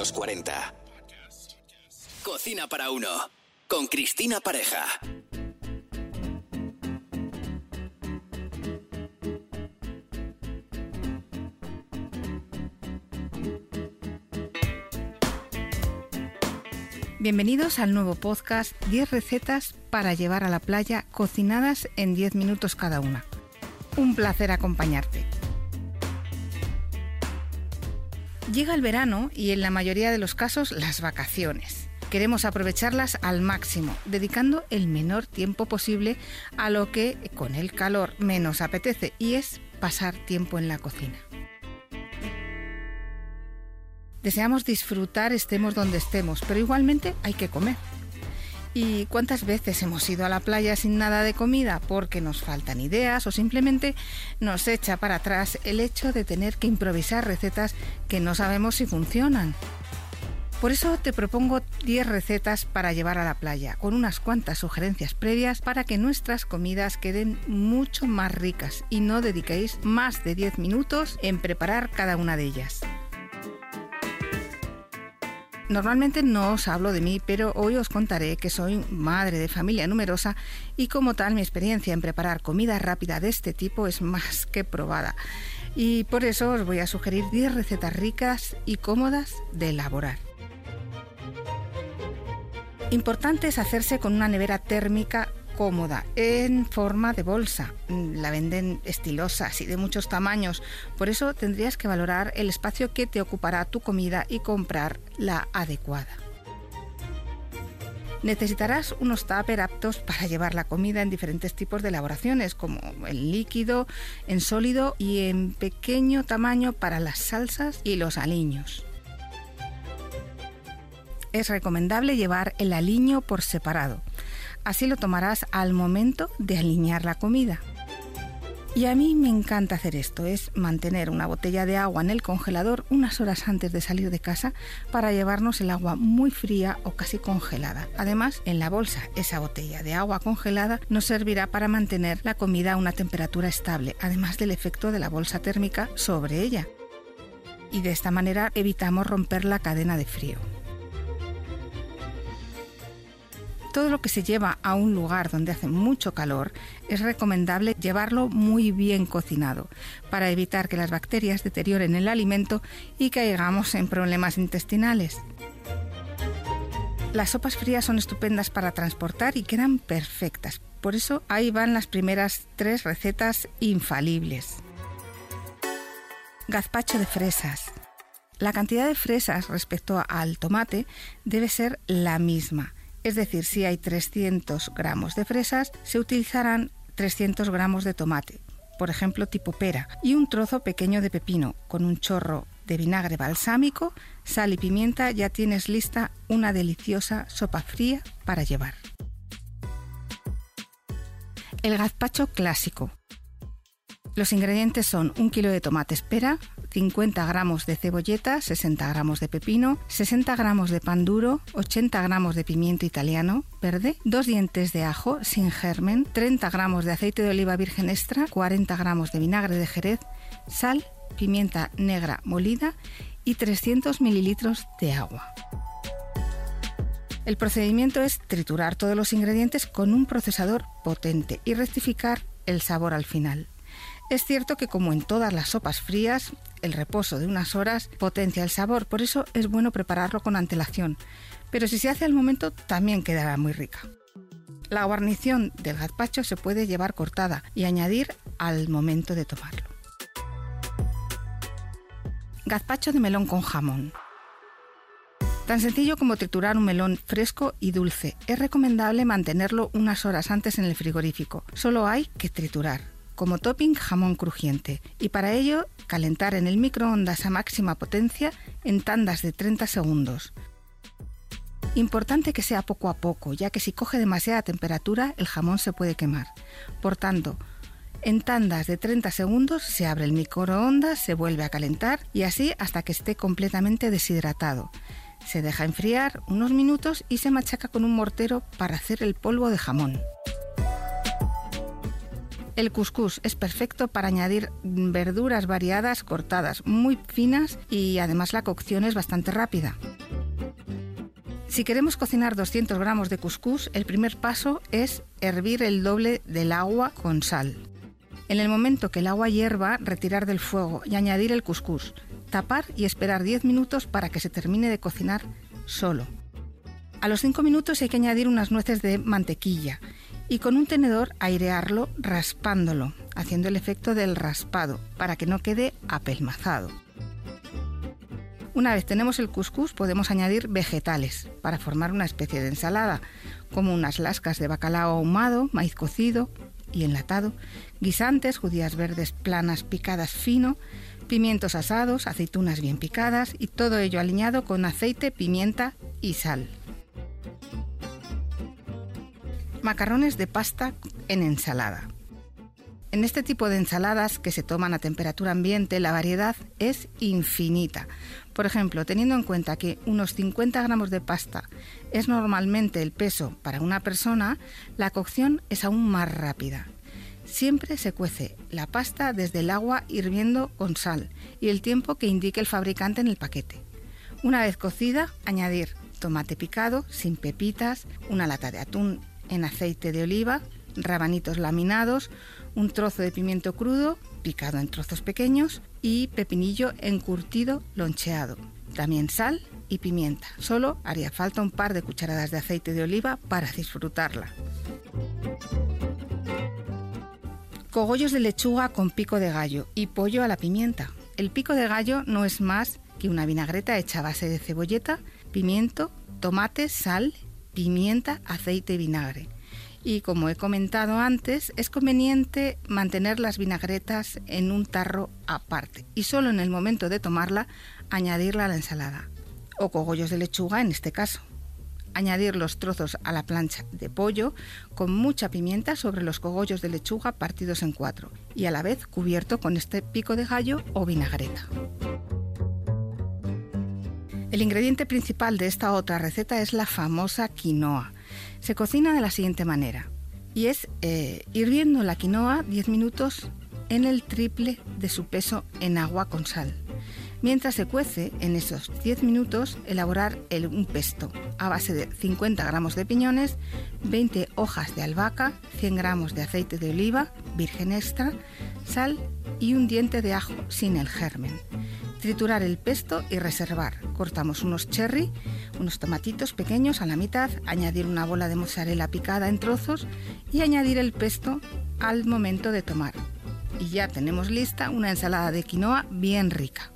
los 40. Cocina para uno. Con Cristina Pareja. Bienvenidos al nuevo podcast 10 recetas para llevar a la playa cocinadas en 10 minutos cada una. Un placer acompañarte. Llega el verano y en la mayoría de los casos las vacaciones. Queremos aprovecharlas al máximo, dedicando el menor tiempo posible a lo que con el calor menos apetece y es pasar tiempo en la cocina. Deseamos disfrutar estemos donde estemos, pero igualmente hay que comer. ¿Y cuántas veces hemos ido a la playa sin nada de comida porque nos faltan ideas o simplemente nos echa para atrás el hecho de tener que improvisar recetas que no sabemos si funcionan? Por eso te propongo 10 recetas para llevar a la playa, con unas cuantas sugerencias previas para que nuestras comidas queden mucho más ricas y no dediquéis más de 10 minutos en preparar cada una de ellas. Normalmente no os hablo de mí, pero hoy os contaré que soy madre de familia numerosa y como tal mi experiencia en preparar comida rápida de este tipo es más que probada. Y por eso os voy a sugerir 10 recetas ricas y cómodas de elaborar. Importante es hacerse con una nevera térmica cómoda, en forma de bolsa. La venden estilosas y de muchos tamaños. Por eso tendrías que valorar el espacio que te ocupará tu comida y comprar la adecuada. Necesitarás unos tupper aptos para llevar la comida en diferentes tipos de elaboraciones, como en líquido, en sólido y en pequeño tamaño para las salsas y los aliños. Es recomendable llevar el aliño por separado. Así lo tomarás al momento de alinear la comida. Y a mí me encanta hacer esto, es mantener una botella de agua en el congelador unas horas antes de salir de casa para llevarnos el agua muy fría o casi congelada. Además, en la bolsa, esa botella de agua congelada nos servirá para mantener la comida a una temperatura estable, además del efecto de la bolsa térmica sobre ella. Y de esta manera evitamos romper la cadena de frío. Todo lo que se lleva a un lugar donde hace mucho calor es recomendable llevarlo muy bien cocinado para evitar que las bacterias deterioren el alimento y caigamos en problemas intestinales. Las sopas frías son estupendas para transportar y quedan perfectas. Por eso ahí van las primeras tres recetas infalibles. Gazpacho de fresas. La cantidad de fresas respecto al tomate debe ser la misma es decir, si hay 300 gramos de fresas, se utilizarán 300 gramos de tomate, por ejemplo tipo pera, y un trozo pequeño de pepino, con un chorro de vinagre balsámico, sal y pimienta, ya tienes lista una deliciosa sopa fría para llevar. El gazpacho clásico. Los ingredientes son un kilo de tomate espera, 50 gramos de cebolleta, 60 gramos de pepino, 60 gramos de pan duro, 80 gramos de pimiento italiano verde, 2 dientes de ajo sin germen, 30 gramos de aceite de oliva virgen extra, 40 gramos de vinagre de jerez, sal, pimienta negra molida y 300 mililitros de agua. El procedimiento es triturar todos los ingredientes con un procesador potente y rectificar el sabor al final. Es cierto que como en todas las sopas frías, el reposo de unas horas potencia el sabor, por eso es bueno prepararlo con antelación, pero si se hace al momento también quedará muy rica. La guarnición del gazpacho se puede llevar cortada y añadir al momento de tomarlo. Gazpacho de melón con jamón. Tan sencillo como triturar un melón fresco y dulce. Es recomendable mantenerlo unas horas antes en el frigorífico. Solo hay que triturar como topping jamón crujiente y para ello calentar en el microondas a máxima potencia en tandas de 30 segundos. Importante que sea poco a poco, ya que si coge demasiada temperatura el jamón se puede quemar. Por tanto, en tandas de 30 segundos se abre el microondas, se vuelve a calentar y así hasta que esté completamente deshidratado. Se deja enfriar unos minutos y se machaca con un mortero para hacer el polvo de jamón. El couscous es perfecto para añadir verduras variadas cortadas, muy finas y además la cocción es bastante rápida. Si queremos cocinar 200 gramos de couscous, el primer paso es hervir el doble del agua con sal. En el momento que el agua hierva, retirar del fuego y añadir el couscous, tapar y esperar 10 minutos para que se termine de cocinar solo. A los 5 minutos hay que añadir unas nueces de mantequilla y con un tenedor airearlo raspándolo, haciendo el efecto del raspado para que no quede apelmazado. Una vez tenemos el couscous podemos añadir vegetales para formar una especie de ensalada, como unas lascas de bacalao ahumado, maíz cocido y enlatado, guisantes, judías verdes planas picadas fino, pimientos asados, aceitunas bien picadas y todo ello aliñado con aceite, pimienta y sal. Macarrones de pasta en ensalada. En este tipo de ensaladas que se toman a temperatura ambiente, la variedad es infinita. Por ejemplo, teniendo en cuenta que unos 50 gramos de pasta es normalmente el peso para una persona, la cocción es aún más rápida. Siempre se cuece la pasta desde el agua hirviendo con sal y el tiempo que indique el fabricante en el paquete. Una vez cocida, añadir tomate picado, sin pepitas, una lata de atún en aceite de oliva, rabanitos laminados, un trozo de pimiento crudo picado en trozos pequeños y pepinillo encurtido loncheado. También sal y pimienta. Solo haría falta un par de cucharadas de aceite de oliva para disfrutarla. Cogollos de lechuga con pico de gallo y pollo a la pimienta. El pico de gallo no es más que una vinagreta hecha a base de cebolleta, pimiento, tomate, sal, pimienta, aceite y vinagre y como he comentado antes, es conveniente mantener las vinagretas en un tarro aparte y solo en el momento de tomarla añadirla a la ensalada o cogollos de lechuga en este caso. Añadir los trozos a la plancha de pollo con mucha pimienta sobre los cogollos de lechuga partidos en cuatro y a la vez cubierto con este pico de gallo o vinagreta. El ingrediente principal de esta otra receta es la famosa quinoa se cocina de la siguiente manera y es eh, hirviendo la quinoa 10 minutos en el triple de su peso en agua con sal. Mientras se cuece, en esos 10 minutos, elaborar un pesto a base de 50 gramos de piñones, 20 hojas de albahaca, 100 gramos de aceite de oliva, virgen extra, sal y un diente de ajo sin el germen. Triturar el pesto y reservar. Cortamos unos cherry, unos tomatitos pequeños a la mitad, añadir una bola de mozzarella picada en trozos y añadir el pesto al momento de tomar. Y ya tenemos lista una ensalada de quinoa bien rica.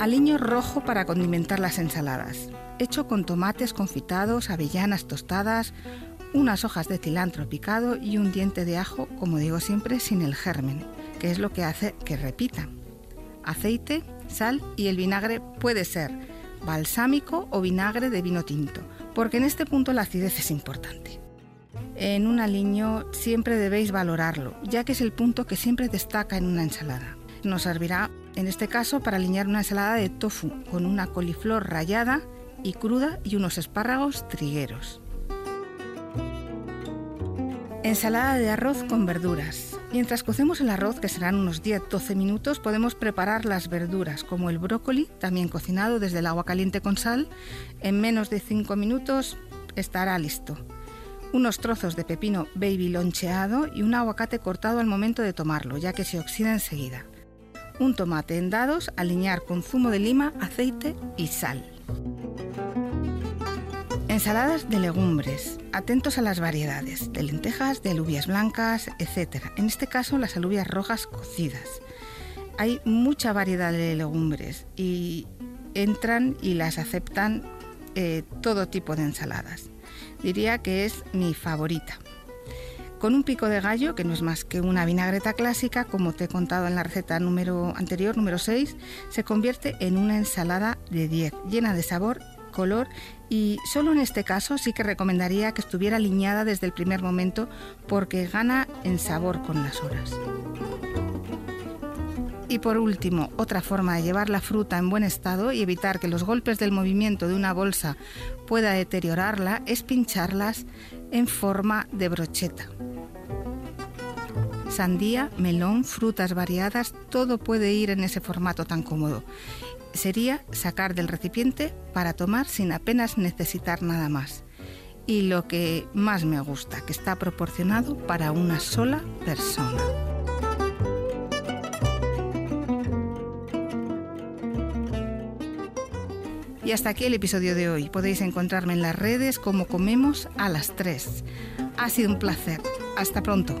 Aliño rojo para condimentar las ensaladas, hecho con tomates confitados, avellanas tostadas, unas hojas de cilantro picado y un diente de ajo, como digo siempre, sin el germen que es lo que hace que repita. Aceite, sal y el vinagre puede ser balsámico o vinagre de vino tinto, porque en este punto la acidez es importante. En un aliño siempre debéis valorarlo, ya que es el punto que siempre destaca en una ensalada. Nos servirá, en este caso, para aliñar una ensalada de tofu con una coliflor rallada y cruda y unos espárragos trigueros. Ensalada de arroz con verduras. Mientras cocemos el arroz, que serán unos 10-12 minutos, podemos preparar las verduras, como el brócoli, también cocinado desde el agua caliente con sal. En menos de 5 minutos estará listo. Unos trozos de pepino baby loncheado y un aguacate cortado al momento de tomarlo, ya que se oxida enseguida. Un tomate en dados, alinear con zumo de lima, aceite y sal. Ensaladas de legumbres. Atentos a las variedades, de lentejas, de alubias blancas, etc. En este caso, las alubias rojas cocidas. Hay mucha variedad de legumbres y entran y las aceptan eh, todo tipo de ensaladas. Diría que es mi favorita. Con un pico de gallo, que no es más que una vinagreta clásica, como te he contado en la receta número anterior, número 6, se convierte en una ensalada de 10, llena de sabor color y solo en este caso sí que recomendaría que estuviera alineada desde el primer momento porque gana en sabor con las horas. Y por último, otra forma de llevar la fruta en buen estado y evitar que los golpes del movimiento de una bolsa pueda deteriorarla es pincharlas en forma de brocheta. Sandía, melón, frutas variadas, todo puede ir en ese formato tan cómodo. Sería sacar del recipiente para tomar sin apenas necesitar nada más. Y lo que más me gusta, que está proporcionado para una sola persona. Y hasta aquí el episodio de hoy. Podéis encontrarme en las redes como comemos a las 3. Ha sido un placer. Hasta pronto.